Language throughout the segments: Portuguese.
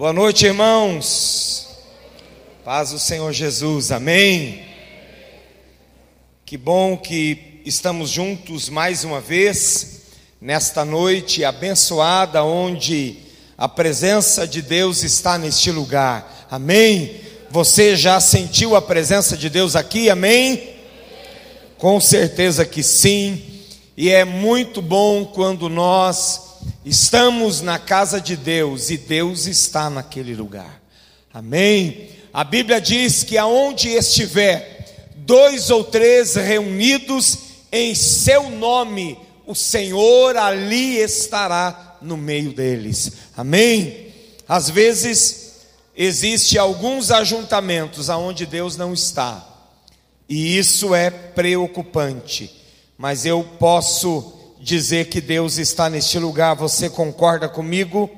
Boa noite, irmãos. Paz do Senhor Jesus, amém. Que bom que estamos juntos mais uma vez, nesta noite abençoada, onde a presença de Deus está neste lugar, amém. Você já sentiu a presença de Deus aqui, amém? Com certeza que sim, e é muito bom quando nós Estamos na casa de Deus e Deus está naquele lugar. Amém? A Bíblia diz que aonde estiver dois ou três reunidos em seu nome, o Senhor ali estará no meio deles. Amém? Às vezes existe alguns ajuntamentos aonde Deus não está. E isso é preocupante. Mas eu posso dizer que Deus está neste lugar. Você concorda comigo?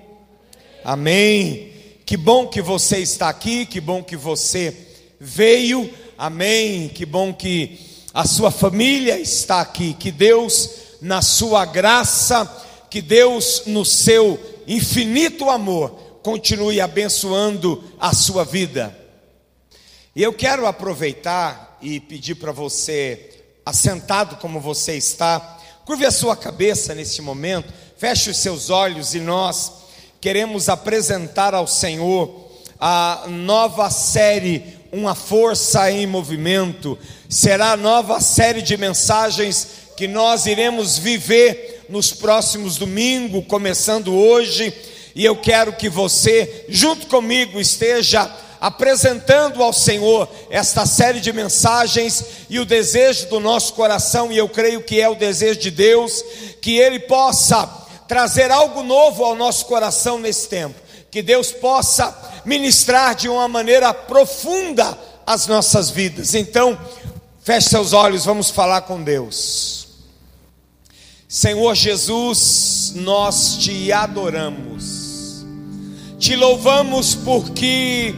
Amém. Que bom que você está aqui, que bom que você veio. Amém. Que bom que a sua família está aqui. Que Deus, na sua graça, que Deus, no seu infinito amor, continue abençoando a sua vida. E eu quero aproveitar e pedir para você, assentado como você está, Curve a sua cabeça neste momento, feche os seus olhos e nós queremos apresentar ao Senhor a nova série Uma Força em Movimento. Será a nova série de mensagens que nós iremos viver nos próximos domingos, começando hoje. E eu quero que você, junto comigo, esteja apresentando ao Senhor esta série de mensagens e o desejo do nosso coração, e eu creio que é o desejo de Deus, que Ele possa trazer algo novo ao nosso coração nesse tempo, que Deus possa ministrar de uma maneira profunda as nossas vidas. Então, feche seus olhos, vamos falar com Deus. Senhor Jesus, nós te adoramos, te louvamos porque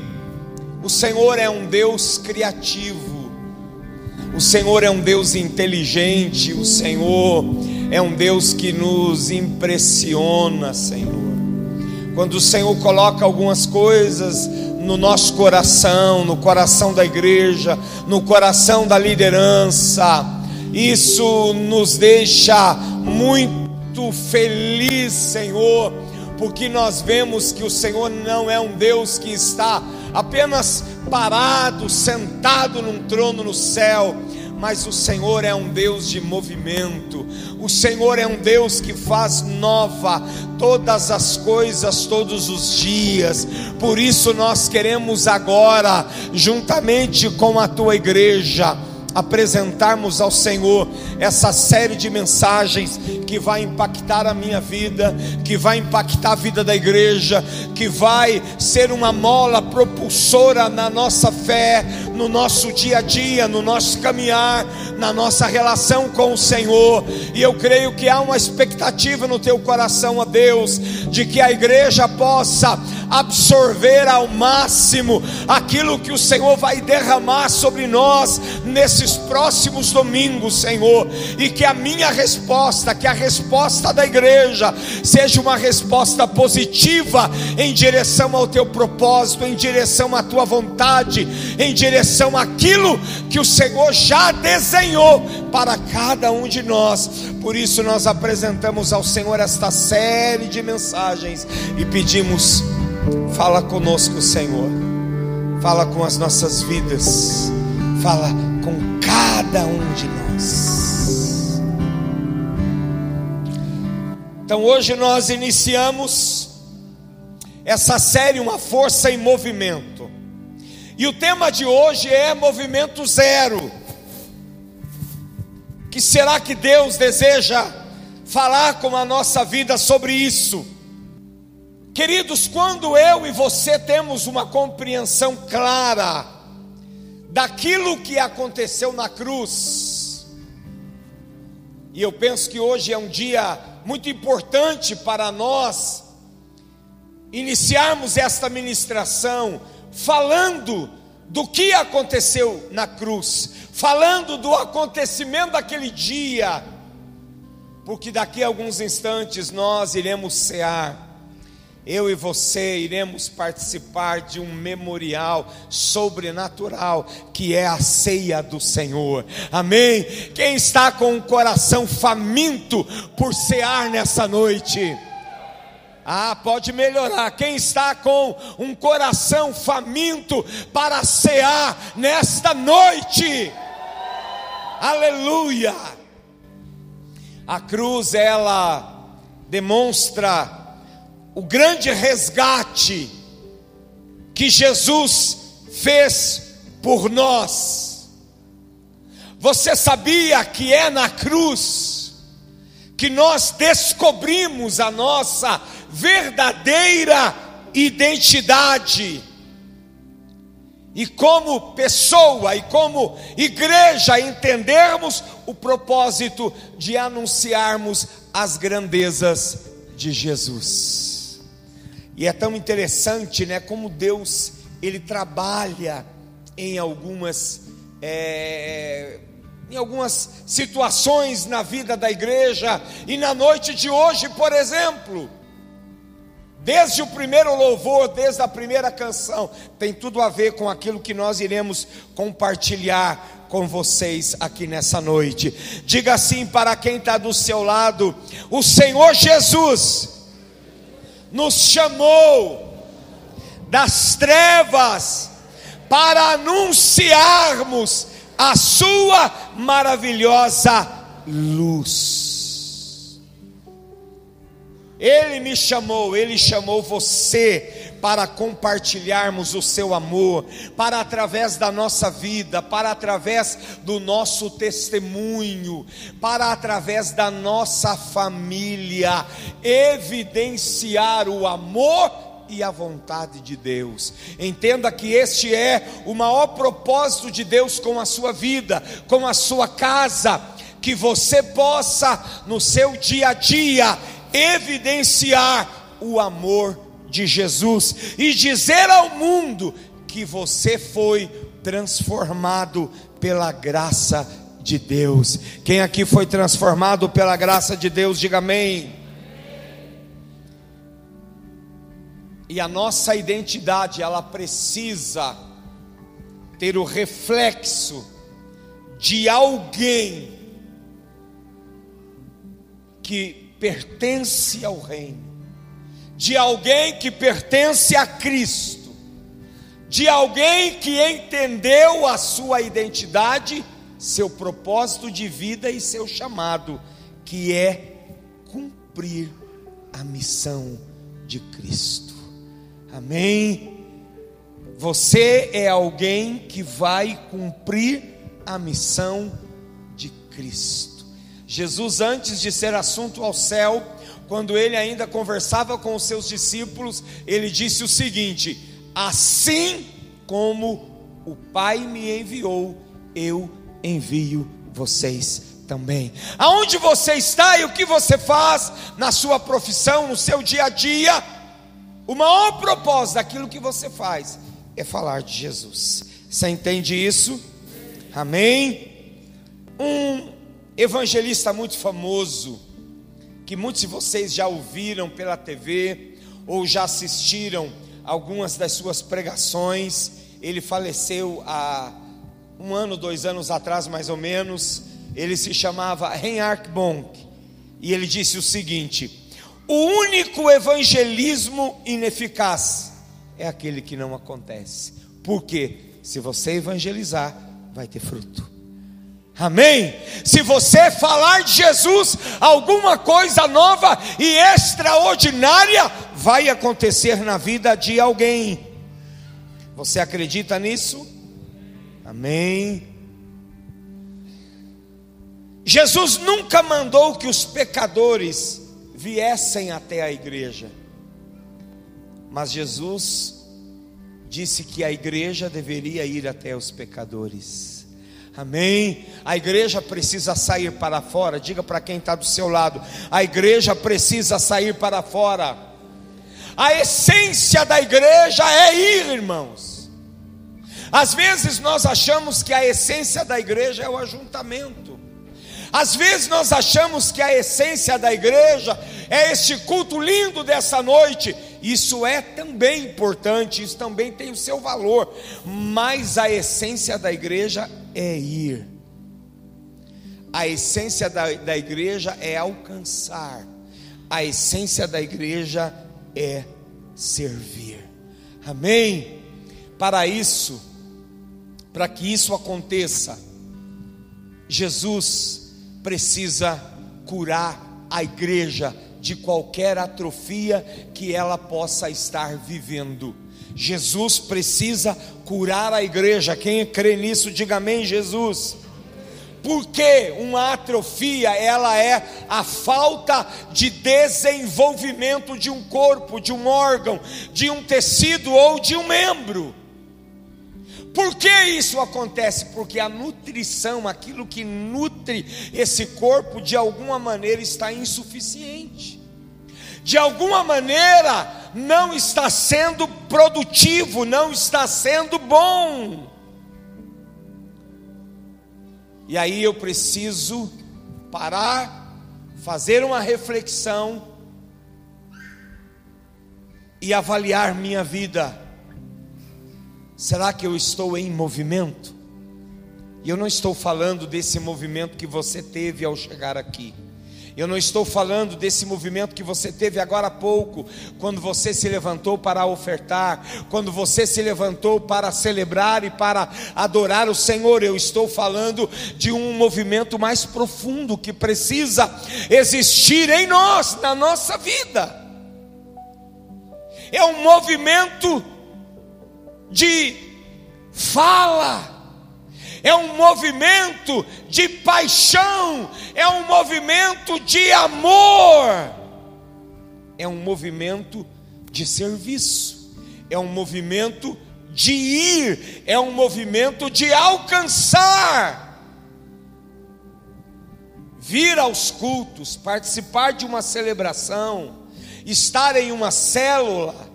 o Senhor é um Deus criativo, o Senhor é um Deus inteligente, o Senhor é um Deus que nos impressiona, Senhor. Quando o Senhor coloca algumas coisas no nosso coração, no coração da igreja, no coração da liderança, isso nos deixa muito feliz, Senhor, porque nós vemos que o Senhor não é um Deus que está apenas parado, sentado num trono no céu, mas o Senhor é um Deus de movimento, o Senhor é um Deus que faz nova todas as coisas todos os dias, por isso nós queremos agora, juntamente com a tua igreja, apresentarmos ao Senhor essa série de mensagens que vai impactar a minha vida, que vai impactar a vida da igreja, que vai ser uma mola propulsora na nossa fé, no nosso dia a dia, no nosso caminhar, na nossa relação com o Senhor. E eu creio que há uma expectativa no teu coração, a Deus, de que a igreja possa absorver ao máximo aquilo que o Senhor vai derramar sobre nós nesses próximos domingos, Senhor, e que a minha resposta, que a resposta da igreja seja uma resposta positiva em direção ao teu propósito, em direção à tua vontade, em direção àquilo que o Senhor já desenhou para cada um de nós. Por isso nós apresentamos ao Senhor esta série de mensagens e pedimos Fala conosco, Senhor. Fala com as nossas vidas. Fala com cada um de nós. Então hoje nós iniciamos essa série Uma Força em Movimento. E o tema de hoje é movimento zero. Que será que Deus deseja falar com a nossa vida sobre isso? Queridos, quando eu e você temos uma compreensão clara daquilo que aconteceu na cruz, e eu penso que hoje é um dia muito importante para nós iniciarmos esta ministração falando do que aconteceu na cruz, falando do acontecimento daquele dia, porque daqui a alguns instantes nós iremos cear eu e você iremos participar de um memorial sobrenatural que é a ceia do Senhor. Amém? Quem está com o coração faminto por cear nessa noite? Ah, pode melhorar. Quem está com um coração faminto para cear nesta noite? Aleluia! A cruz ela demonstra o grande resgate que Jesus fez por nós. Você sabia que é na cruz que nós descobrimos a nossa verdadeira identidade? E como pessoa e como igreja entendermos o propósito de anunciarmos as grandezas de Jesus. E é tão interessante, né, como Deus ele trabalha em algumas é, em algumas situações na vida da igreja e na noite de hoje, por exemplo, desde o primeiro louvor, desde a primeira canção, tem tudo a ver com aquilo que nós iremos compartilhar com vocês aqui nessa noite. Diga assim para quem está do seu lado: o Senhor Jesus nos chamou das trevas para anunciarmos a Sua maravilhosa luz. Ele me chamou, Ele chamou você para compartilharmos o seu amor, para através da nossa vida, para através do nosso testemunho, para através da nossa família, evidenciar o amor e a vontade de Deus. Entenda que este é o maior propósito de Deus com a sua vida, com a sua casa, que você possa no seu dia a dia evidenciar o amor de Jesus e dizer ao mundo que você foi transformado pela graça de Deus. Quem aqui foi transformado pela graça de Deus, diga amém. E a nossa identidade, ela precisa ter o reflexo de alguém que pertence ao reino de alguém que pertence a Cristo, de alguém que entendeu a sua identidade, seu propósito de vida e seu chamado, que é cumprir a missão de Cristo. Amém? Você é alguém que vai cumprir a missão de Cristo. Jesus, antes de ser assunto ao céu, quando ele ainda conversava com os seus discípulos, ele disse o seguinte: Assim como o Pai me enviou, eu envio vocês também. Aonde você está e o que você faz na sua profissão, no seu dia a dia, o maior propósito daquilo que você faz é falar de Jesus. Você entende isso? Amém? Um evangelista muito famoso, que muitos de vocês já ouviram pela TV ou já assistiram algumas das suas pregações. Ele faleceu há um ano, dois anos atrás, mais ou menos. Ele se chamava Reinhard Bonk e ele disse o seguinte: o único evangelismo ineficaz é aquele que não acontece. Porque se você evangelizar, vai ter fruto. Amém? Se você falar de Jesus, alguma coisa nova e extraordinária vai acontecer na vida de alguém. Você acredita nisso? Amém. Jesus nunca mandou que os pecadores viessem até a igreja, mas Jesus disse que a igreja deveria ir até os pecadores. Amém. A igreja precisa sair para fora. Diga para quem está do seu lado: a igreja precisa sair para fora. A essência da igreja é ir, irmãos. Às vezes nós achamos que a essência da igreja é o ajuntamento. Às vezes nós achamos que a essência da igreja é este culto lindo dessa noite, isso é também importante, isso também tem o seu valor, mas a essência da igreja é ir, a essência da, da igreja é alcançar, a essência da igreja é servir, amém? Para isso, para que isso aconteça, Jesus precisa curar a igreja de qualquer atrofia que ela possa estar vivendo. Jesus precisa curar a igreja. Quem crê nisso, diga amém, Jesus. Porque uma atrofia, ela é a falta de desenvolvimento de um corpo, de um órgão, de um tecido ou de um membro. Por que isso acontece? Porque a nutrição, aquilo que nutre esse corpo, de alguma maneira está insuficiente. De alguma maneira não está sendo produtivo, não está sendo bom. E aí eu preciso parar, fazer uma reflexão e avaliar minha vida Será que eu estou em movimento? E eu não estou falando desse movimento que você teve ao chegar aqui. Eu não estou falando desse movimento que você teve agora há pouco, quando você se levantou para ofertar, quando você se levantou para celebrar e para adorar o Senhor. Eu estou falando de um movimento mais profundo que precisa existir em nós, na nossa vida. É um movimento de fala, é um movimento de paixão, é um movimento de amor, é um movimento de serviço, é um movimento de ir, é um movimento de alcançar. Vir aos cultos, participar de uma celebração, estar em uma célula,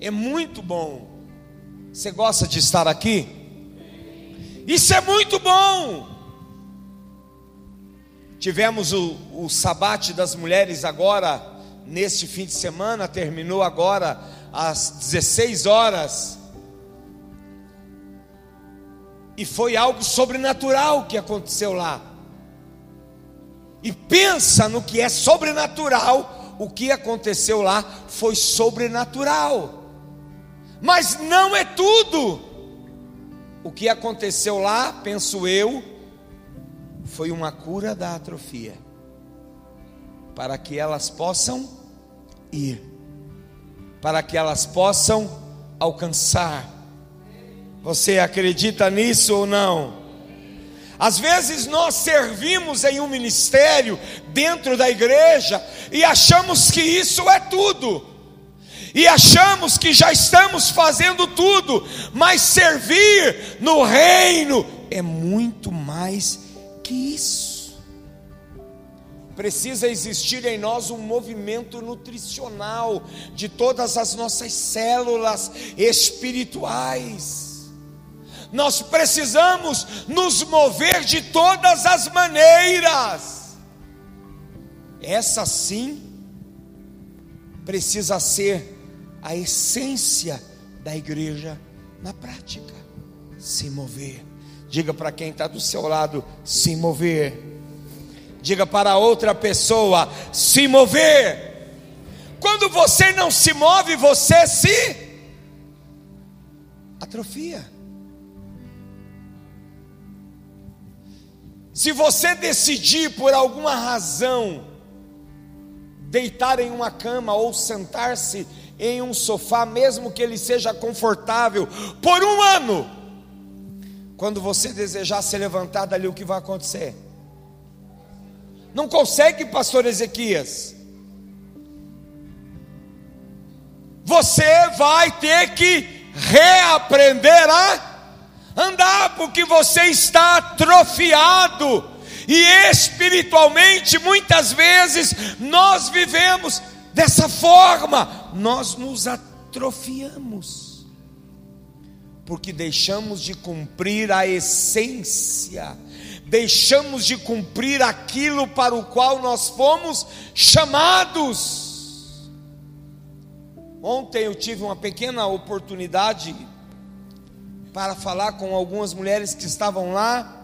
é muito bom. Você gosta de estar aqui? Isso é muito bom. Tivemos o, o sabate das mulheres agora, neste fim de semana, terminou agora às 16 horas. E foi algo sobrenatural que aconteceu lá. E pensa no que é sobrenatural, o que aconteceu lá foi sobrenatural. Mas não é tudo. O que aconteceu lá, penso eu, foi uma cura da atrofia, para que elas possam ir, para que elas possam alcançar. Você acredita nisso ou não? Às vezes nós servimos em um ministério dentro da igreja e achamos que isso é tudo e achamos que já estamos fazendo tudo, mas servir no reino é muito mais que isso. Precisa existir em nós um movimento nutricional de todas as nossas células espirituais. Nós precisamos nos mover de todas as maneiras. Essa sim precisa ser a essência da igreja na prática. Se mover. Diga para quem está do seu lado: se mover. Diga para outra pessoa: se mover. Quando você não se move, você se atrofia. Se você decidir por alguma razão deitar em uma cama ou sentar-se em um sofá, mesmo que ele seja confortável, por um ano. Quando você desejar se levantar dali, o que vai acontecer? Não consegue, pastor Ezequias. Você vai ter que reaprender a andar, porque você está atrofiado. E espiritualmente, muitas vezes, nós vivemos dessa forma nós nos atrofiamos, porque deixamos de cumprir a essência, deixamos de cumprir aquilo para o qual nós fomos chamados. Ontem eu tive uma pequena oportunidade para falar com algumas mulheres que estavam lá.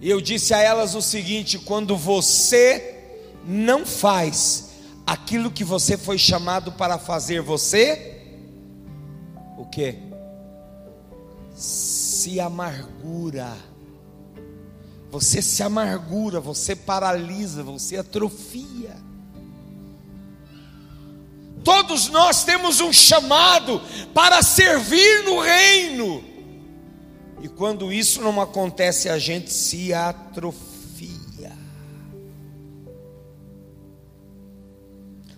E eu disse a elas o seguinte: quando você não faz aquilo que você foi chamado para fazer, você o que? Se amargura. Você se amargura, você paralisa, você atrofia. Todos nós temos um chamado para servir no reino. E quando isso não acontece, a gente se atrofia.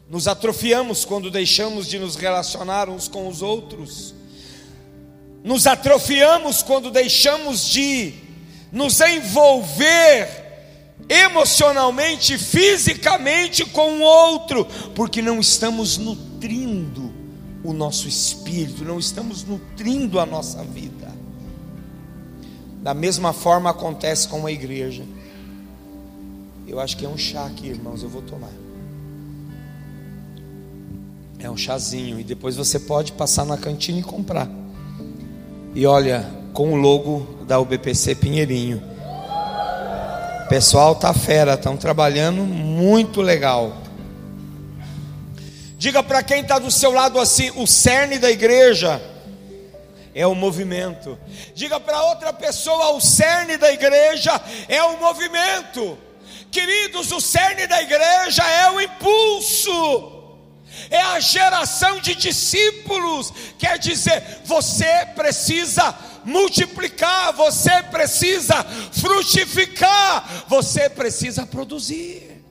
Nos atrofiamos quando deixamos de nos relacionar uns com os outros. Nos atrofiamos quando deixamos de nos envolver emocionalmente, fisicamente com o outro, porque não estamos nutrindo o nosso espírito, não estamos nutrindo a nossa vida. Da mesma forma acontece com a igreja. Eu acho que é um chá aqui, irmãos, eu vou tomar. É um chazinho e depois você pode passar na cantina e comprar. E olha, com o logo da UBPC Pinheirinho o pessoal tá fera, estão trabalhando muito legal. Diga para quem está do seu lado assim: o cerne da igreja é o movimento. Diga para outra pessoa: o cerne da igreja é o movimento. Queridos, o cerne da igreja é o impulso é a geração de discípulos. Quer dizer, você precisa multiplicar, você precisa frutificar, você precisa produzir.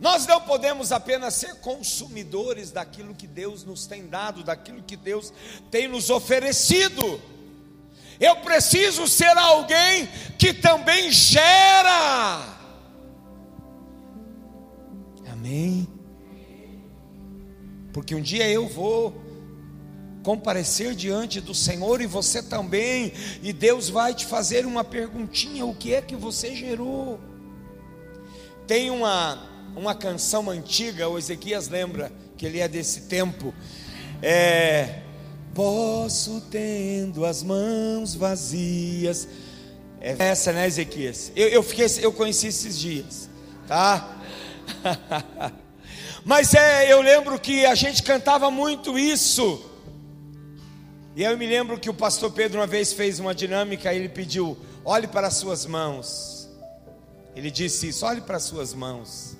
Nós não podemos apenas ser consumidores daquilo que Deus nos tem dado, daquilo que Deus tem nos oferecido. Eu preciso ser alguém que também gera. Amém. Porque um dia eu vou comparecer diante do Senhor e você também, e Deus vai te fazer uma perguntinha: o que é que você gerou? Tem uma, uma canção antiga, o Ezequias lembra que ele é desse tempo, é. Posso tendo as mãos vazias. É essa, né, Ezequias? Eu, eu, fiquei, eu conheci esses dias, tá? Mas é, eu lembro que a gente cantava muito isso. E eu me lembro que o pastor Pedro uma vez fez uma dinâmica, ele pediu: olhe para as suas mãos. Ele disse isso: olhe para as suas mãos.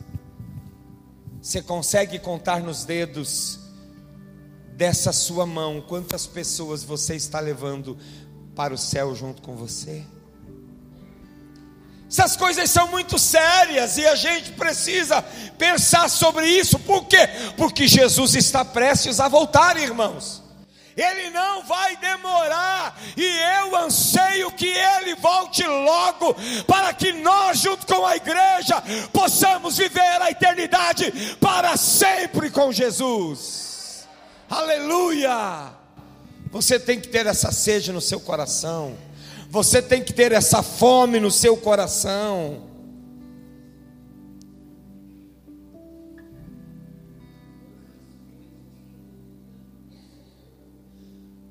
Você consegue contar nos dedos dessa sua mão quantas pessoas você está levando para o céu junto com você? Essas coisas são muito sérias e a gente precisa pensar sobre isso. Por quê? Porque Jesus está prestes a voltar, irmãos. Ele não vai demorar, e eu anseio que ele volte logo, para que nós, junto com a igreja, possamos viver a eternidade para sempre com Jesus. Aleluia! Você tem que ter essa sede no seu coração, você tem que ter essa fome no seu coração.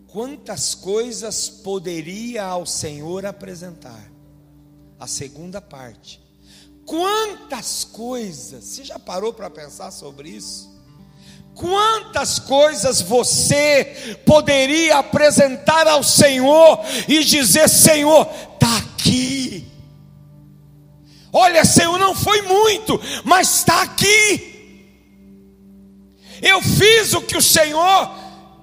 quantas coisas poderia ao Senhor apresentar. A segunda parte. Quantas coisas, você já parou para pensar sobre isso? Quantas coisas você poderia apresentar ao Senhor e dizer: Senhor, está aqui. Olha, Senhor, não foi muito, mas está aqui. Eu fiz o que o Senhor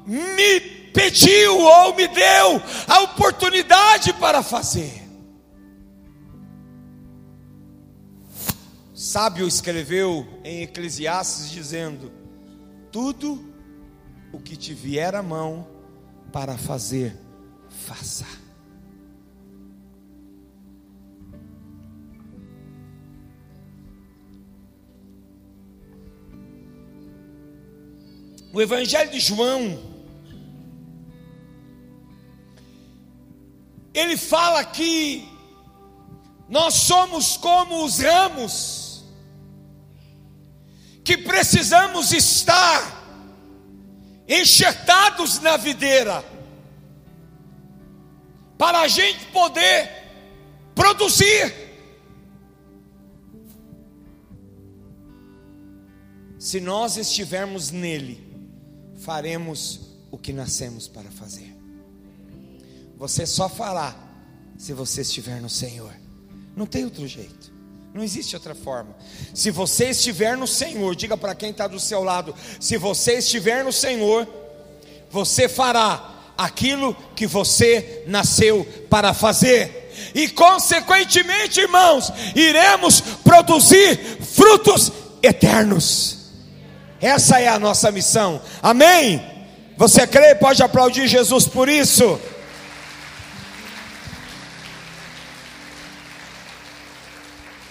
me pediu ou me deu a oportunidade para fazer. Sábio escreveu em Eclesiastes dizendo: Tudo o que te vier à mão para fazer, faça. O Evangelho de João, ele fala que nós somos como os ramos que precisamos estar enxertados na videira, para a gente poder produzir. Se nós estivermos nele, faremos o que nascemos para fazer. Você só fará se você estiver no Senhor. Não tem outro jeito. Não existe outra forma. Se você estiver no Senhor, diga para quem está do seu lado: se você estiver no Senhor, você fará aquilo que você nasceu para fazer, e consequentemente, irmãos, iremos produzir frutos eternos. Essa é a nossa missão, amém? Você crê? Pode aplaudir Jesus por isso.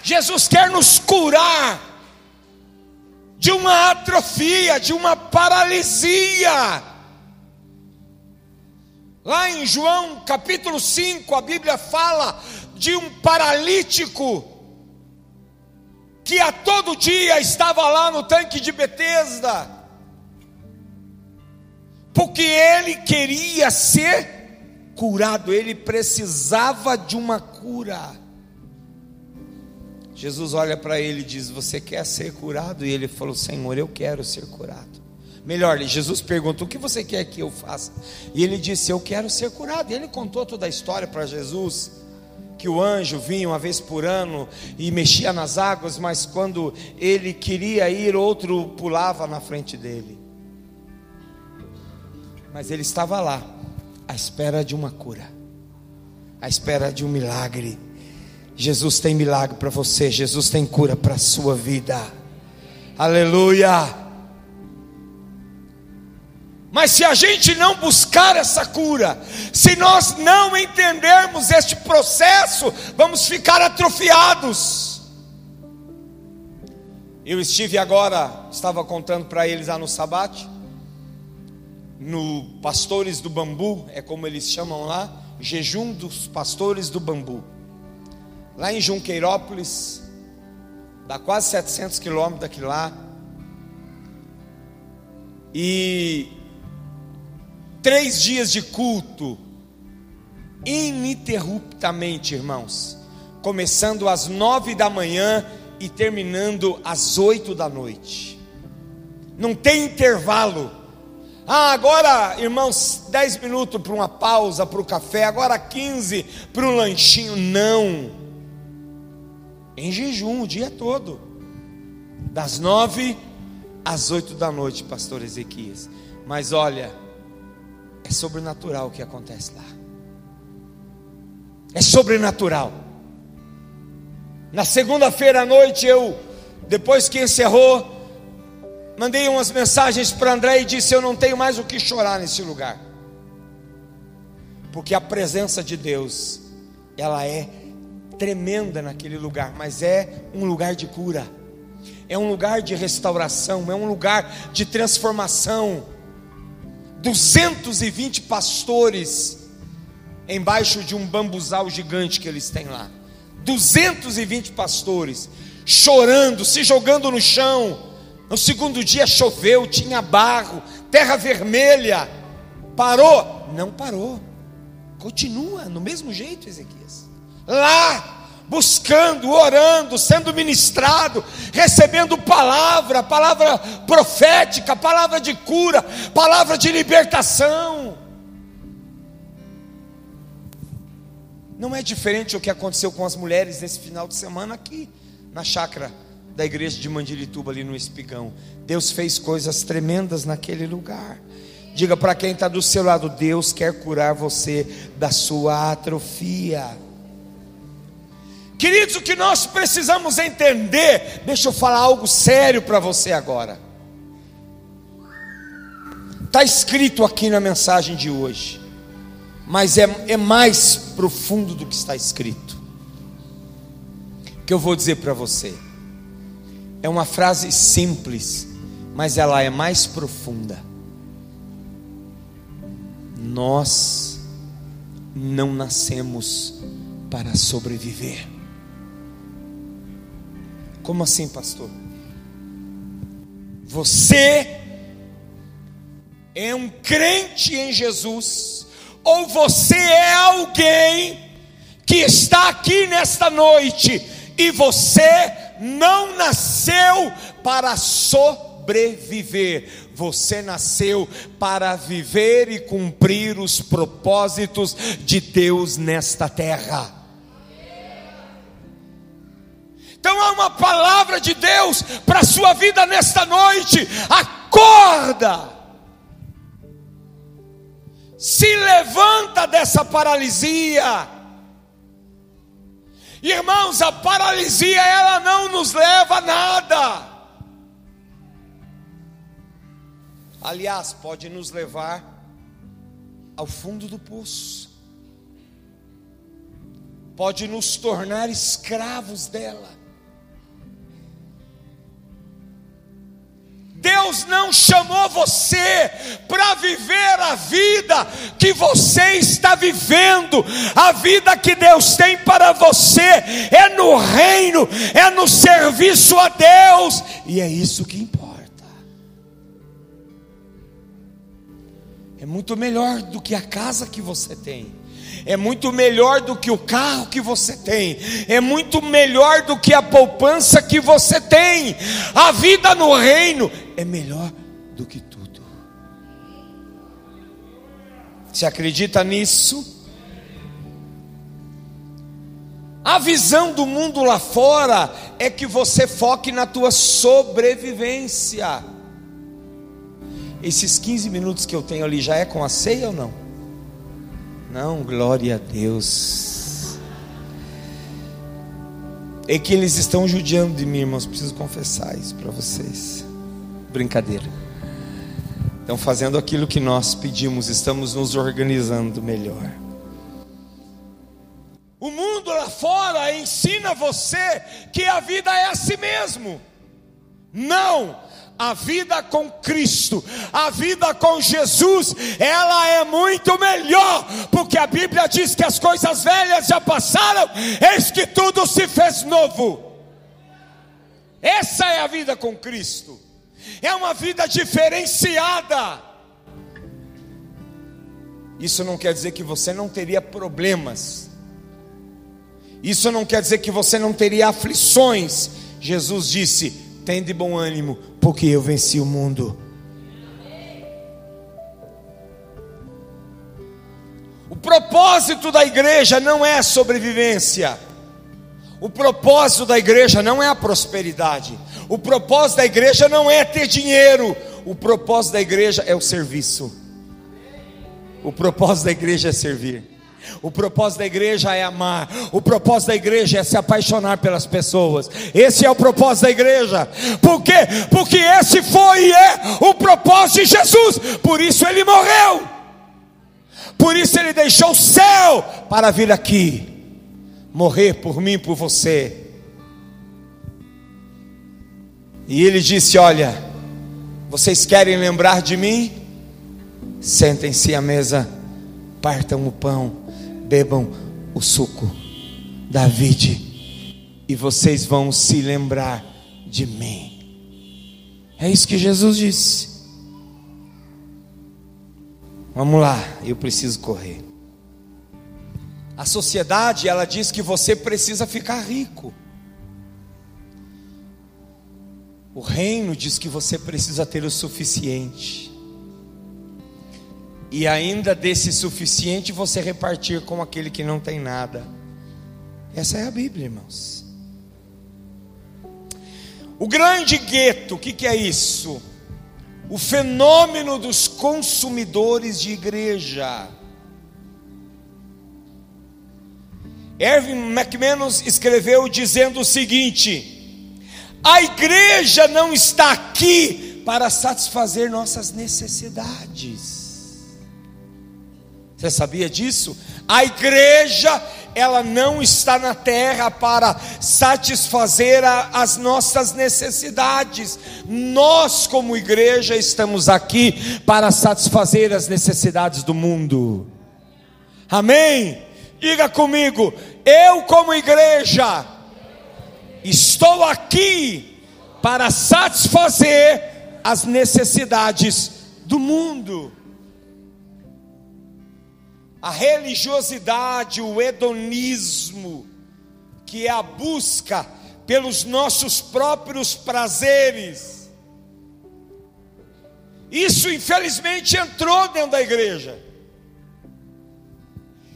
Jesus quer nos curar de uma atrofia, de uma paralisia. Lá em João capítulo 5, a Bíblia fala de um paralítico que a todo dia estava lá no tanque de Betesda, porque ele queria ser curado, ele precisava de uma cura. Jesus olha para ele e diz: Você quer ser curado? E ele falou: Senhor, eu quero ser curado. Melhor, Jesus pergunta: O que você quer que eu faça? E ele disse: Eu quero ser curado. E ele contou toda a história para Jesus. Que o anjo vinha uma vez por ano e mexia nas águas, mas quando ele queria ir, outro pulava na frente dele. Mas ele estava lá, à espera de uma cura, à espera de um milagre. Jesus tem milagre para você, Jesus tem cura para a sua vida. Aleluia. Mas se a gente não buscar essa cura, se nós não entendermos este processo, vamos ficar atrofiados. Eu estive agora, estava contando para eles lá no Sabate, no Pastores do Bambu, é como eles chamam lá, jejum dos pastores do bambu lá em Junqueirópolis, dá quase 700 quilômetros daqui lá. E três dias de culto, ininterruptamente, irmãos, começando às nove da manhã e terminando às oito da noite. Não tem intervalo. Ah, agora, irmãos, dez minutos para uma pausa, para o café, agora quinze para um lanchinho. Não em jejum o dia todo, das nove às oito da noite, pastor Ezequias. Mas olha, é sobrenatural o que acontece lá. É sobrenatural. Na segunda-feira à noite, eu, depois que encerrou, mandei umas mensagens para André e disse: Eu não tenho mais o que chorar nesse lugar, porque a presença de Deus, ela é tremenda naquele lugar, mas é um lugar de cura, é um lugar de restauração, é um lugar de transformação. 220 pastores embaixo de um bambuzal gigante que eles têm lá. 220 pastores chorando, se jogando no chão. No segundo dia choveu, tinha barro, terra vermelha. Parou? Não parou. Continua no mesmo jeito, Ezequias lá, buscando, orando, sendo ministrado, recebendo palavra, palavra profética, palavra de cura, palavra de libertação. Não é diferente o que aconteceu com as mulheres nesse final de semana aqui na chácara da igreja de Mandirituba, ali no Espigão. Deus fez coisas tremendas naquele lugar. Diga para quem está do seu lado: Deus quer curar você da sua atrofia. Queridos, o que nós precisamos entender, deixa eu falar algo sério para você agora. Está escrito aqui na mensagem de hoje, mas é, é mais profundo do que está escrito. Que eu vou dizer para você, é uma frase simples, mas ela é mais profunda. Nós não nascemos para sobreviver. Como assim, pastor? Você é um crente em Jesus, ou você é alguém que está aqui nesta noite e você não nasceu para sobreviver, você nasceu para viver e cumprir os propósitos de Deus nesta terra. Então há uma palavra de Deus para a sua vida nesta noite. Acorda! Se levanta dessa paralisia. Irmãos, a paralisia ela não nos leva a nada. Aliás, pode nos levar ao fundo do poço. Pode nos tornar escravos dela. Deus não chamou você para viver a vida que você está vivendo. A vida que Deus tem para você é no reino, é no serviço a Deus, e é isso que importa. É muito melhor do que a casa que você tem é muito melhor do que o carro que você tem, é muito melhor do que a poupança que você tem. A vida no reino é melhor do que tudo. Você acredita nisso? A visão do mundo lá fora é que você foque na tua sobrevivência. Esses 15 minutos que eu tenho ali já é com a ceia ou não? Não, glória a Deus. É que eles estão judiando de mim, irmãos. Preciso confessar isso para vocês. Brincadeira. Estão fazendo aquilo que nós pedimos, estamos nos organizando melhor. O mundo lá fora ensina você que a vida é assim mesmo. Não, a vida com Cristo, a vida com Jesus, ela é muito melhor, porque a Bíblia diz que as coisas velhas já passaram, eis que tudo se fez novo. Essa é a vida com Cristo, é uma vida diferenciada. Isso não quer dizer que você não teria problemas, isso não quer dizer que você não teria aflições. Jesus disse: tem de bom ânimo, porque eu venci o mundo. O propósito da igreja não é a sobrevivência. O propósito da igreja não é a prosperidade. O propósito da igreja não é ter dinheiro. O propósito da igreja é o serviço. O propósito da igreja é servir. O propósito da igreja é amar. O propósito da igreja é se apaixonar pelas pessoas. Esse é o propósito da igreja. Por quê? Porque esse foi e é o propósito de Jesus. Por isso ele morreu. Por isso ele deixou o céu para vir aqui morrer por mim, por você. E ele disse: Olha, vocês querem lembrar de mim? Sentem-se à mesa, partam o pão bebam o suco da vide, e vocês vão se lembrar de mim. É isso que Jesus disse. Vamos lá, eu preciso correr. A sociedade, ela diz que você precisa ficar rico. O reino diz que você precisa ter o suficiente e ainda desse suficiente você repartir com aquele que não tem nada. Essa é a Bíblia, irmãos. O grande gueto, o que, que é isso? O fenômeno dos consumidores de igreja. Erwin McManus escreveu dizendo o seguinte: a igreja não está aqui para satisfazer nossas necessidades. Você sabia disso? A igreja, ela não está na terra para satisfazer a, as nossas necessidades. Nós, como igreja, estamos aqui para satisfazer as necessidades do mundo. Amém? Diga comigo, eu, como igreja, estou aqui para satisfazer as necessidades do mundo. A religiosidade, o hedonismo, que é a busca pelos nossos próprios prazeres. Isso, infelizmente, entrou dentro da igreja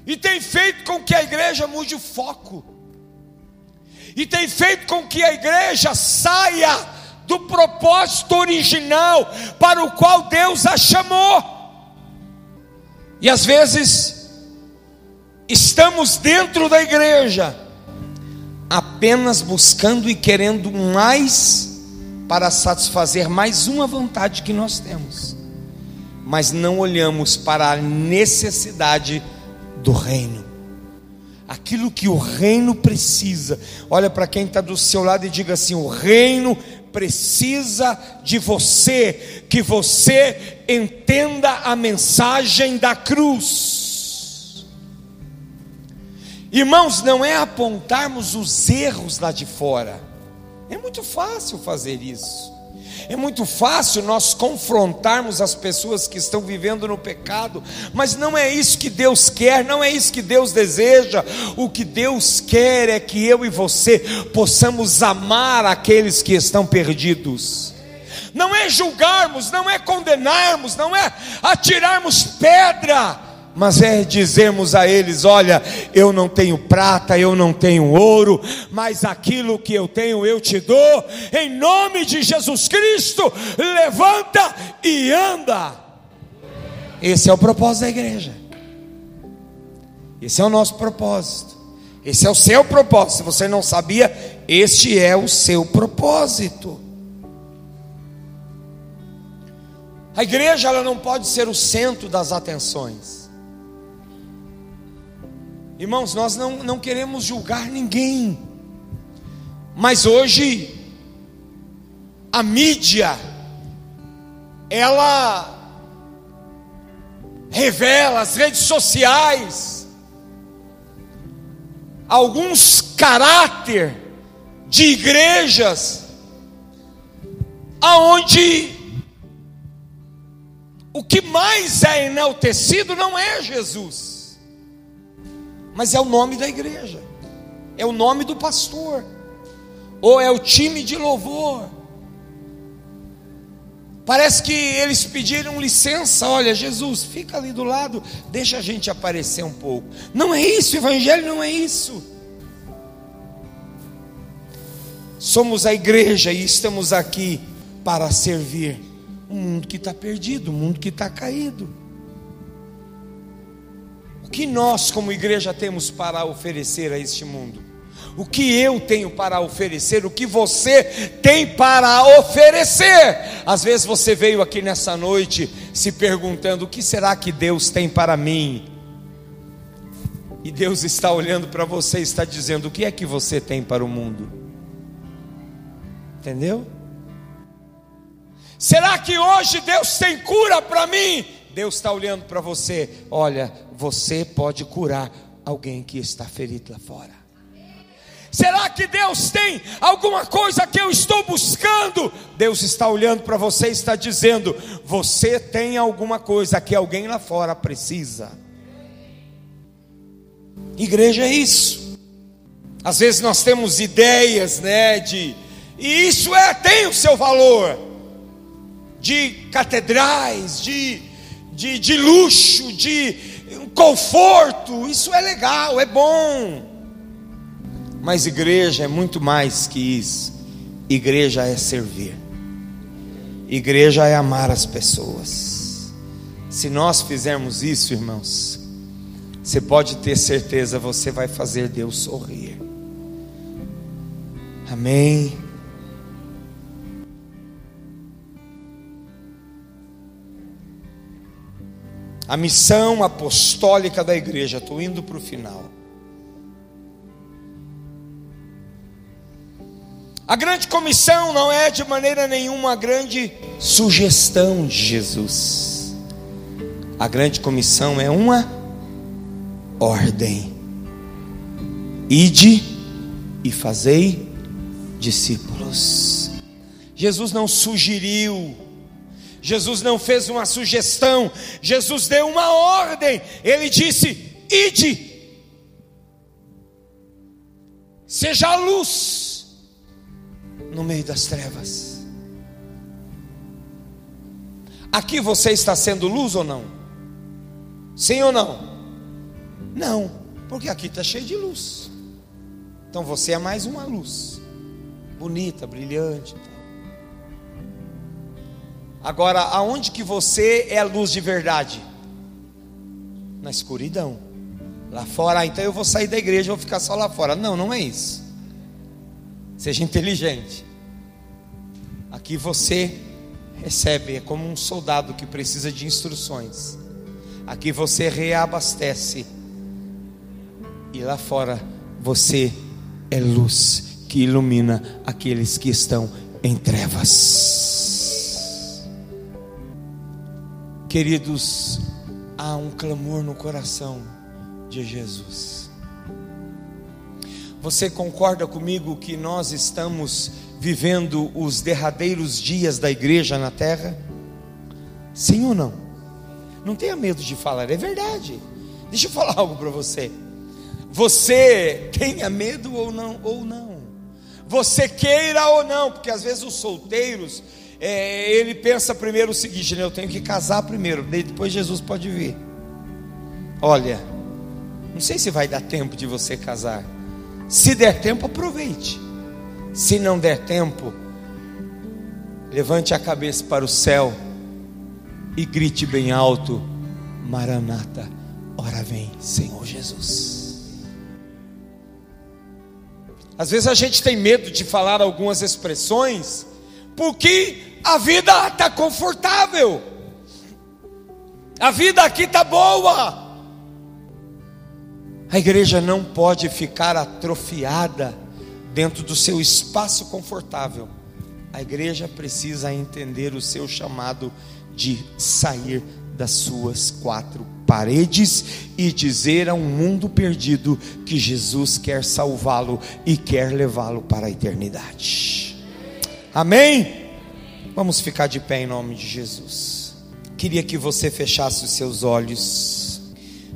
e tem feito com que a igreja mude o foco, e tem feito com que a igreja saia do propósito original para o qual Deus a chamou. E às vezes, estamos dentro da igreja, apenas buscando e querendo mais para satisfazer mais uma vontade que nós temos, mas não olhamos para a necessidade do reino. Aquilo que o reino precisa. Olha para quem está do seu lado e diga assim: o reino precisa de você, que você entenda a mensagem da cruz. Irmãos, não é apontarmos os erros lá de fora, é muito fácil fazer isso. É muito fácil nós confrontarmos as pessoas que estão vivendo no pecado, mas não é isso que Deus quer, não é isso que Deus deseja. O que Deus quer é que eu e você possamos amar aqueles que estão perdidos. Não é julgarmos, não é condenarmos, não é atirarmos pedra mas é dizermos a eles: olha, eu não tenho prata, eu não tenho ouro, mas aquilo que eu tenho eu te dou, em nome de Jesus Cristo, levanta e anda. Esse é o propósito da igreja, esse é o nosso propósito, esse é o seu propósito. Se você não sabia, este é o seu propósito. A igreja ela não pode ser o centro das atenções. Irmãos, nós não, não queremos julgar ninguém, mas hoje, a mídia, ela revela, as redes sociais, alguns caráter de igrejas, aonde o que mais é enaltecido não é Jesus mas é o nome da igreja, é o nome do pastor, ou é o time de louvor. Parece que eles pediram licença, olha, Jesus, fica ali do lado, deixa a gente aparecer um pouco. Não é isso, o Evangelho não é isso. Somos a igreja e estamos aqui para servir o mundo que está perdido, o mundo que está caído que nós, como igreja, temos para oferecer a este mundo? O que eu tenho para oferecer? O que você tem para oferecer? Às vezes você veio aqui nessa noite se perguntando: o que será que Deus tem para mim? E Deus está olhando para você e está dizendo: o que é que você tem para o mundo? Entendeu? Será que hoje Deus tem cura para mim? Deus está olhando para você: olha, você pode curar alguém que está ferido lá fora. Será que Deus tem alguma coisa que eu estou buscando? Deus está olhando para você e está dizendo: você tem alguma coisa que alguém lá fora precisa. Igreja é isso. Às vezes nós temos ideias, né, de e isso é tem o seu valor de catedrais, de de, de luxo, de conforto, isso é legal, é bom. Mas igreja é muito mais que isso. Igreja é servir. Igreja é amar as pessoas. Se nós fizermos isso, irmãos, você pode ter certeza, você vai fazer Deus sorrir. Amém. A missão apostólica da igreja. Estou indo para o final. A grande comissão não é de maneira nenhuma uma grande sugestão de Jesus. A grande comissão é uma ordem. Ide e fazei discípulos. Jesus não sugeriu Jesus não fez uma sugestão, Jesus deu uma ordem. Ele disse: Ide, seja a luz no meio das trevas. Aqui você está sendo luz ou não? Sim ou não? Não, porque aqui está cheio de luz. Então você é mais uma luz, bonita, brilhante. Agora, aonde que você é a luz de verdade? Na escuridão. Lá fora, ah, então eu vou sair da igreja, vou ficar só lá fora. Não, não é isso. Seja inteligente. Aqui você recebe, é como um soldado que precisa de instruções. Aqui você reabastece. E lá fora você é luz que ilumina aqueles que estão em trevas. Queridos, há um clamor no coração de Jesus. Você concorda comigo que nós estamos vivendo os derradeiros dias da igreja na terra? Sim ou não? Não tenha medo de falar, é verdade. Deixa eu falar algo para você. Você tenha medo ou não, ou não. Você queira ou não, porque às vezes os solteiros é, ele pensa primeiro o seguinte: né, eu tenho que casar primeiro, depois Jesus pode vir. Olha, não sei se vai dar tempo de você casar. Se der tempo, aproveite. Se não der tempo, levante a cabeça para o céu e grite bem alto: Maranata, ora vem, Senhor Jesus. Às vezes a gente tem medo de falar algumas expressões, porque a vida está confortável, a vida aqui está boa. A igreja não pode ficar atrofiada dentro do seu espaço confortável. A igreja precisa entender o seu chamado de sair das suas quatro paredes e dizer a um mundo perdido que Jesus quer salvá-lo e quer levá-lo para a eternidade. Amém? Vamos ficar de pé em nome de Jesus. Queria que você fechasse os seus olhos,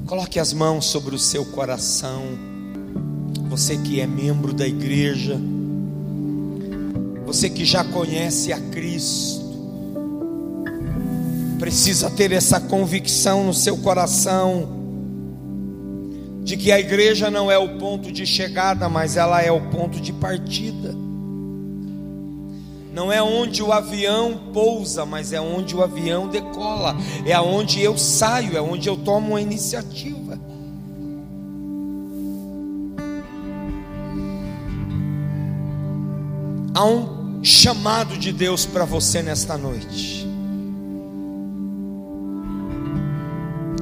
coloque as mãos sobre o seu coração. Você que é membro da igreja, você que já conhece a Cristo, precisa ter essa convicção no seu coração de que a igreja não é o ponto de chegada, mas ela é o ponto de partida não é onde o avião pousa, mas é onde o avião decola, é aonde eu saio, é onde eu tomo uma iniciativa. Há um chamado de Deus para você nesta noite.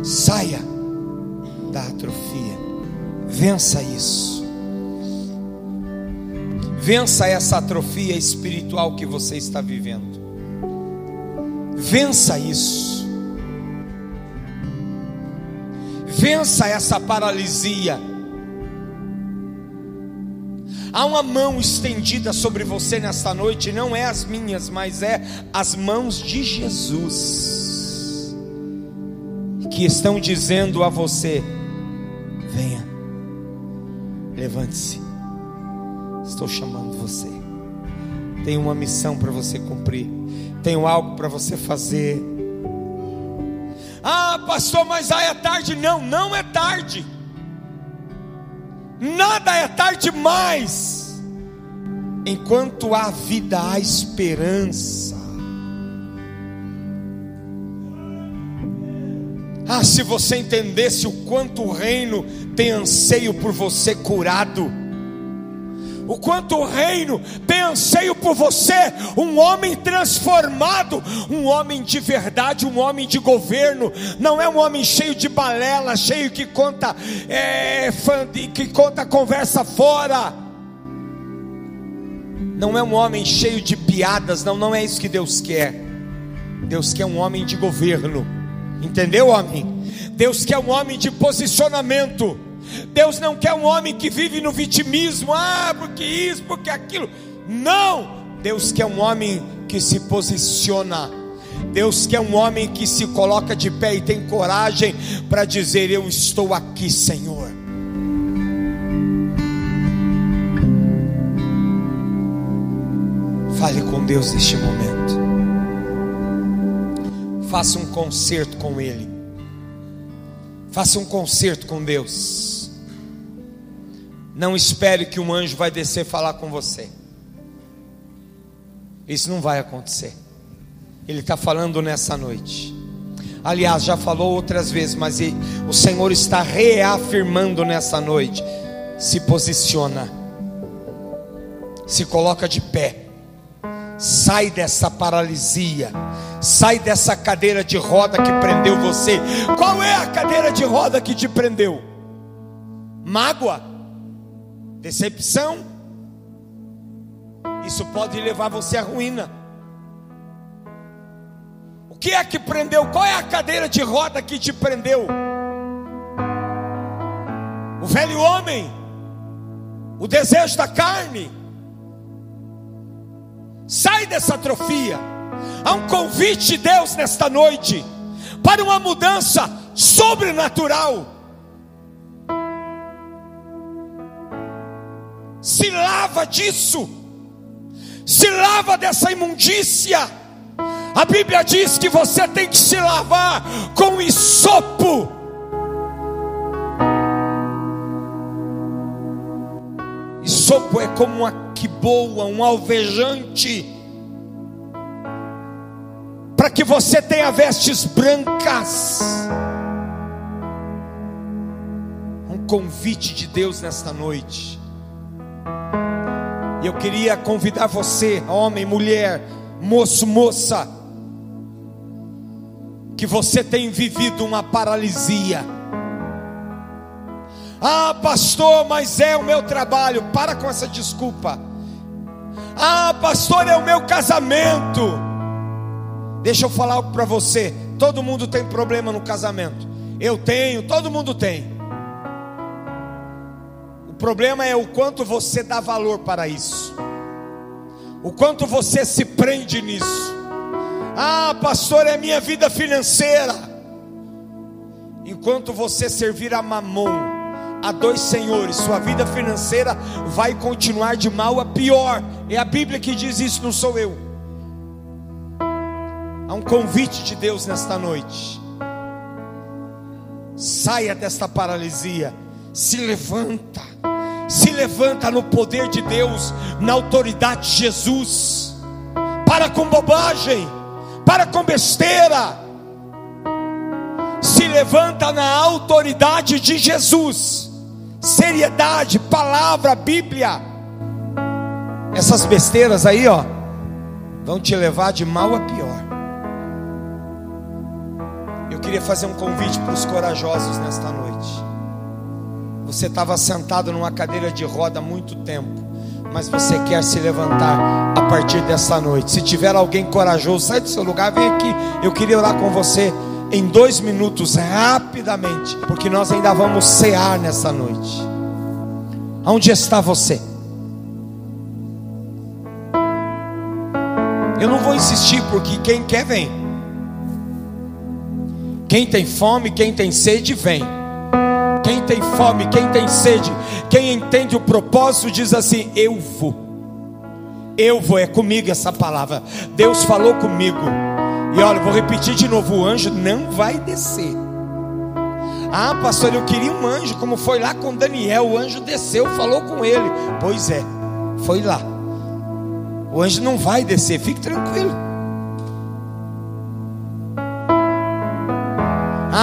Saia da atrofia, vença isso. Vença essa atrofia espiritual que você está vivendo. Vença isso. Vença essa paralisia. Há uma mão estendida sobre você nesta noite, não é as minhas, mas é as mãos de Jesus, que estão dizendo a você: venha, levante-se, Estou chamando você. Tenho uma missão para você cumprir. Tenho algo para você fazer. Ah, pastor, mas aí é tarde. Não, não é tarde. Nada é tarde mais. Enquanto há vida, há esperança. Ah, se você entendesse o quanto o reino tem anseio por você curado o quanto o reino tem anseio por você, um homem transformado, um homem de verdade, um homem de governo, não é um homem cheio de balela, cheio que conta, é, que conta conversa fora, não é um homem cheio de piadas, não, não é isso que Deus quer. Deus quer um homem de governo, entendeu, homem? Deus quer um homem de posicionamento. Deus não quer um homem que vive no vitimismo, ah, porque isso, porque aquilo. Não! Deus quer um homem que se posiciona. Deus quer um homem que se coloca de pé e tem coragem para dizer: Eu estou aqui, Senhor. Fale com Deus neste momento. Faça um concerto com Ele. Faça um concerto com Deus. Não espere que um anjo vai descer falar com você. Isso não vai acontecer. Ele está falando nessa noite. Aliás, já falou outras vezes, mas o Senhor está reafirmando nessa noite. Se posiciona, se coloca de pé, sai dessa paralisia, sai dessa cadeira de roda que prendeu você. Qual é a cadeira de roda que te prendeu? Mágoa, decepção. Isso pode levar você à ruína que é que prendeu? Qual é a cadeira de roda que te prendeu? O velho homem, o desejo da carne. Sai dessa atrofia. Há um convite de Deus nesta noite para uma mudança sobrenatural. Se lava disso. Se lava dessa imundícia a Bíblia diz que você tem que se lavar com isopo. Isopo é como uma quiboa, um alvejante, para que você tenha vestes brancas. Um convite de Deus nesta noite. E eu queria convidar você, homem, mulher, moço, moça, que você tem vivido uma paralisia. Ah, pastor, mas é o meu trabalho. Para com essa desculpa. Ah, pastor, é o meu casamento. Deixa eu falar algo para você. Todo mundo tem problema no casamento. Eu tenho, todo mundo tem. Problema é o quanto você dá valor para isso. O quanto você se prende nisso. Ah, pastor, é minha vida financeira. Enquanto você servir a mamon, a dois senhores, sua vida financeira vai continuar de mal a pior. É a Bíblia que diz isso, não sou eu. Há um convite de Deus nesta noite. Saia desta paralisia, se levanta, se levanta no poder de Deus, na autoridade de Jesus. Para com bobagem para com besteira. Se levanta na autoridade de Jesus. Seriedade, palavra, Bíblia. Essas besteiras aí, ó, vão te levar de mal a pior. Eu queria fazer um convite para os corajosos nesta noite. Você estava sentado numa cadeira de roda há muito tempo mas você quer se levantar a partir dessa noite. Se tiver alguém corajoso, sai do seu lugar, vem aqui. Eu queria orar com você em dois minutos, rapidamente, porque nós ainda vamos cear nessa noite. Onde está você? Eu não vou insistir, porque quem quer, vem. Quem tem fome, quem tem sede, vem. Quem tem fome, quem tem sede, quem entende o propósito, diz assim: Eu vou. Eu vou, é comigo essa palavra. Deus falou comigo. E olha, vou repetir de novo: o anjo não vai descer. Ah, pastor, eu queria um anjo, como foi lá com Daniel. O anjo desceu, falou com ele. Pois é, foi lá. O anjo não vai descer, fique tranquilo.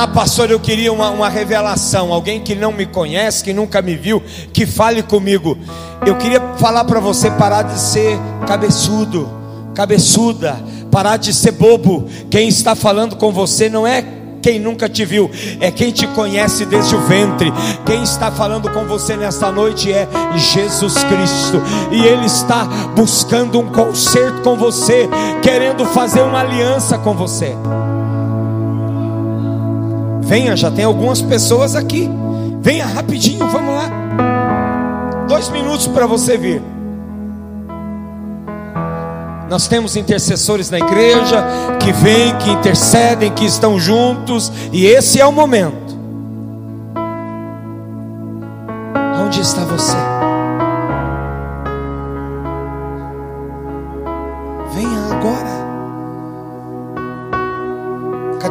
Ah, pastor, eu queria uma, uma revelação. Alguém que não me conhece, que nunca me viu, que fale comigo. Eu queria falar para você parar de ser cabeçudo, cabeçuda, parar de ser bobo. Quem está falando com você não é quem nunca te viu, é quem te conhece desde o ventre. Quem está falando com você nesta noite é Jesus Cristo, e Ele está buscando um concerto com você, querendo fazer uma aliança com você. Venha, já tem algumas pessoas aqui. Venha rapidinho, vamos lá. Dois minutos para você vir. Nós temos intercessores na igreja que vêm, que intercedem, que estão juntos, e esse é o momento. Onde está você?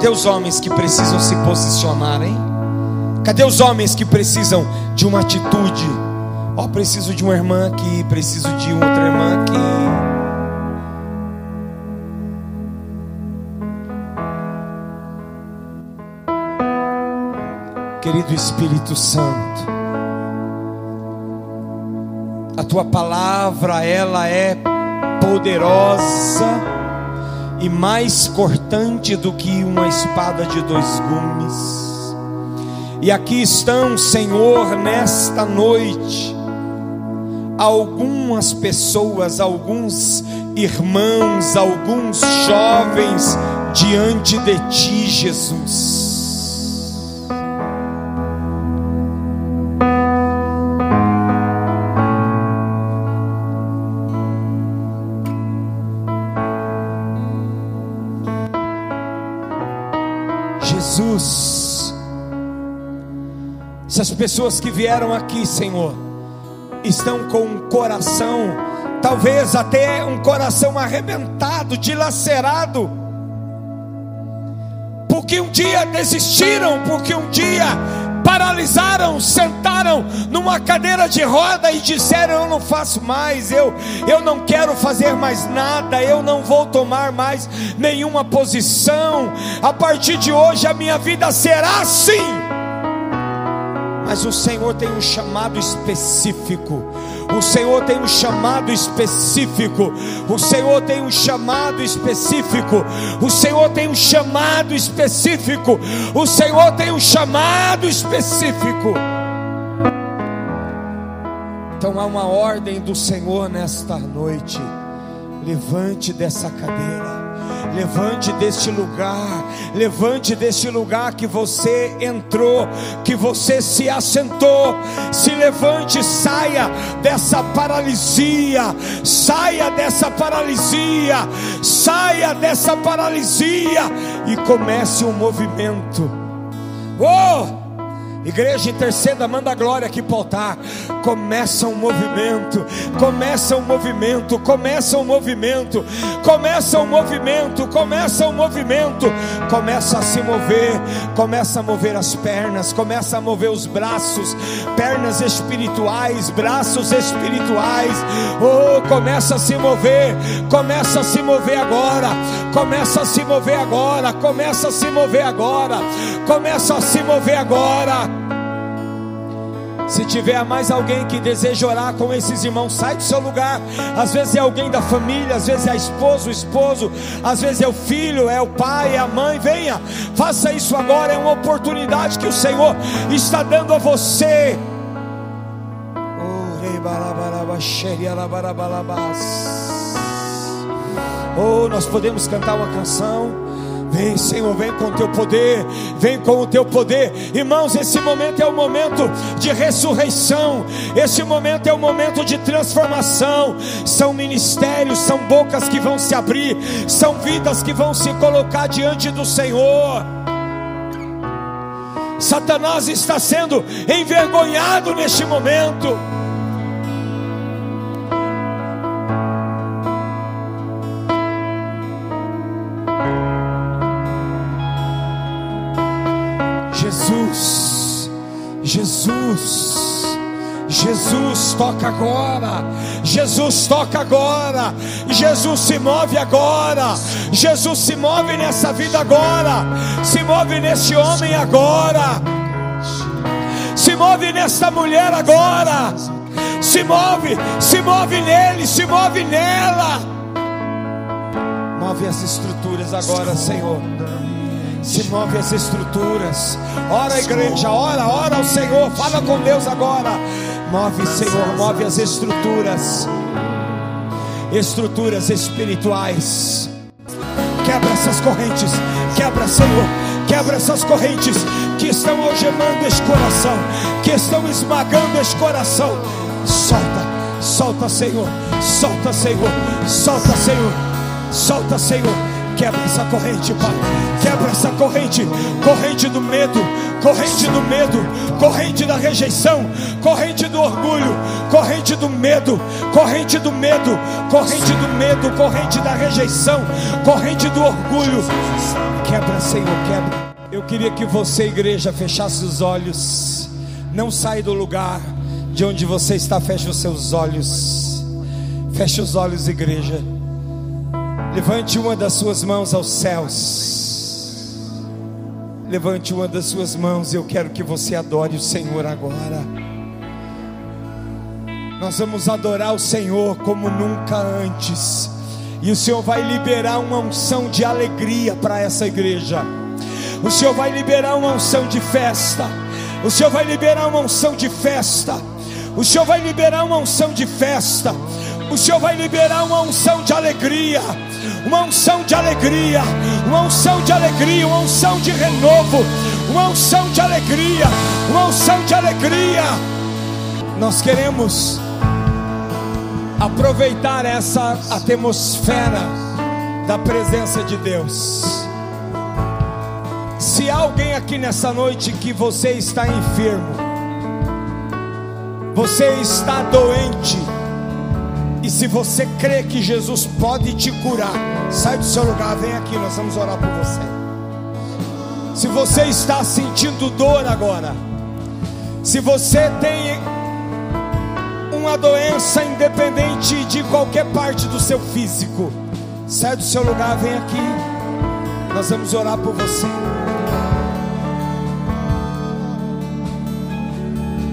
Cadê os homens que precisam se posicionar, hein? Cadê os homens que precisam de uma atitude? Ó, oh, preciso de uma irmã aqui, preciso de outra irmã aqui. Querido Espírito Santo, a tua palavra ela é poderosa e mais cortante do que uma espada de dois gumes e aqui estão, Senhor, nesta noite, algumas pessoas, alguns irmãos, alguns jovens diante de Ti, Jesus. Pessoas que vieram aqui, Senhor, estão com um coração, talvez até um coração arrebentado, dilacerado, porque um dia desistiram, porque um dia paralisaram, sentaram numa cadeira de roda e disseram: Eu não faço mais, eu, eu não quero fazer mais nada, eu não vou tomar mais nenhuma posição. A partir de hoje a minha vida será assim. Mas o Senhor tem um chamado específico. O Senhor tem um chamado específico. O Senhor tem um chamado específico. O Senhor tem um chamado específico. O Senhor tem um chamado específico. Então há uma ordem do Senhor nesta noite. Levante dessa cadeira. Levante deste lugar, levante deste lugar que você entrou, que você se assentou. Se levante, saia dessa paralisia, saia dessa paralisia, saia dessa paralisia e comece um movimento. Oh! Igreja interceda, manda glória aqui para o altar. Começa um movimento, começa um movimento, começa um movimento, começa um movimento, começa um movimento, começa a se mover, começa a mover as pernas, começa a mover os braços, pernas espirituais, braços espirituais. Oh, começa a se mover, começa a se mover agora, começa a se mover agora, começa a se mover agora, começa a se mover agora. Se tiver mais alguém que deseja orar com esses irmãos, sai do seu lugar. Às vezes é alguém da família, às vezes é a esposa, o esposo, às vezes é o filho, é o pai, é a mãe. Venha, faça isso agora. É uma oportunidade que o Senhor está dando a você. Oh, nós podemos cantar uma canção. Vem, Senhor, vem com o teu poder, vem com o teu poder. Irmãos, esse momento é o momento de ressurreição, esse momento é o momento de transformação. São ministérios, são bocas que vão se abrir, são vidas que vão se colocar diante do Senhor. Satanás está sendo envergonhado neste momento. Jesus. Jesus toca agora, Jesus toca agora, Jesus se move agora, Jesus se move nessa vida agora, se move nesse homem agora, se move nessa mulher agora, se move, se move nele, se move nela, move as estruturas agora, Senhor se move as estruturas. Ora, igreja, ora, ora ao Senhor, fala com Deus agora. Move, Senhor, move as estruturas, estruturas espirituais. Quebra essas correntes, quebra, Senhor, quebra essas correntes que estão algemando este coração, que estão esmagando este coração. Solta, solta, Senhor, solta, Senhor, solta, Senhor. Solta, Senhor. Quebra essa corrente, Pai. Quebra essa corrente, corrente do medo, corrente do medo, corrente da rejeição, corrente do orgulho, corrente do medo, corrente do medo, corrente do medo, corrente da rejeição, corrente do orgulho. Quebra, Senhor, quebra. Eu queria que você, igreja, fechasse os olhos. Não sai do lugar de onde você está, feche os seus olhos. Feche os olhos, igreja. Levante uma das suas mãos aos céus. Levante uma das suas mãos. Eu quero que você adore o Senhor agora. Nós vamos adorar o Senhor como nunca antes. E o Senhor vai liberar uma unção de alegria para essa igreja. O Senhor vai liberar uma unção de festa. O Senhor vai liberar uma unção de festa. O Senhor vai liberar uma unção de festa. O Senhor vai liberar uma unção de alegria. Uma unção de alegria. Uma unção de alegria. Uma unção de renovo. Uma unção de alegria. Uma unção de alegria. Nós queremos aproveitar essa atmosfera da presença de Deus. Se há alguém aqui nessa noite que você está enfermo, você está doente, e se você crê que Jesus pode te curar, sai do seu lugar, vem aqui, nós vamos orar por você. Se você está sentindo dor agora, se você tem uma doença independente de qualquer parte do seu físico, sai do seu lugar, vem aqui, nós vamos orar por você.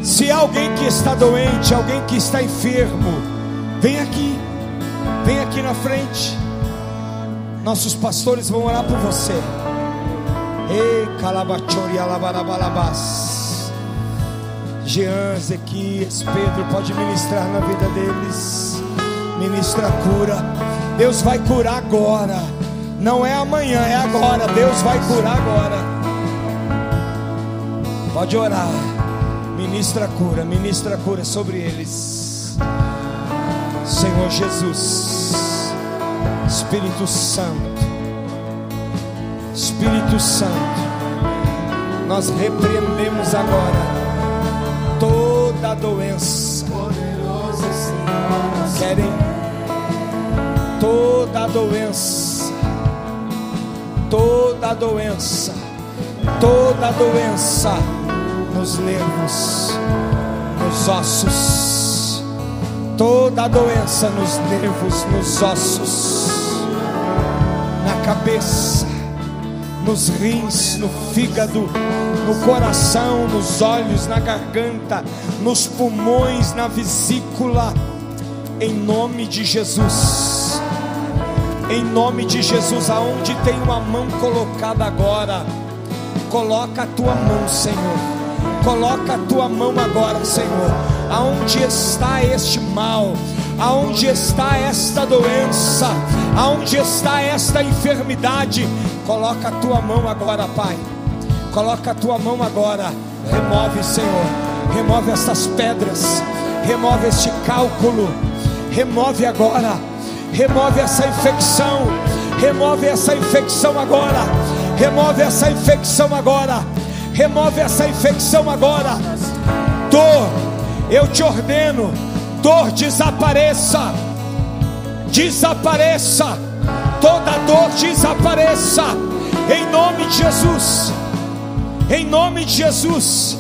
Se alguém que está doente, alguém que está enfermo, vem aqui, vem aqui na frente. Nossos pastores vão orar por você. Ei, calabachori alabarabalabás. Jean, Ezequias, Pedro, pode ministrar na vida deles. Ministra a cura. Deus vai curar agora. Não é amanhã, é agora. Deus vai curar agora. Pode orar. Ministra a cura, ministra a cura sobre eles. Senhor Jesus, Espírito Santo, Espírito Santo, nós repreendemos agora toda doença. Querem toda doença, toda doença, toda doença. Nos nervos, nos ossos, toda doença nos nervos, nos ossos, na cabeça, nos rins, no fígado, no coração, nos olhos, na garganta, nos pulmões, na vesícula, em nome de Jesus. Em nome de Jesus, aonde tem uma mão colocada agora, coloca a tua mão, Senhor Coloca a tua mão agora, Senhor. Aonde está este mal? Aonde está esta doença? Aonde está esta enfermidade? Coloca a tua mão agora, Pai. Coloca a tua mão agora. Remove, Senhor. Remove essas pedras. Remove este cálculo. Remove agora. Remove essa infecção. Remove essa infecção agora. Remove essa infecção agora remove essa infecção agora. Dor, eu te ordeno, dor desapareça, desapareça, toda dor desapareça, em nome de Jesus, em nome de Jesus,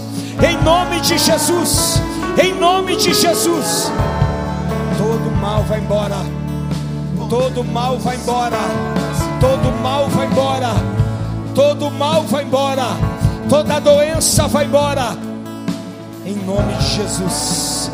em nome de Jesus, em nome de Jesus. Todo mal vai embora, todo mal vai embora, todo mal vai embora, todo mal vai embora toda doença vai embora. Em nome de Jesus,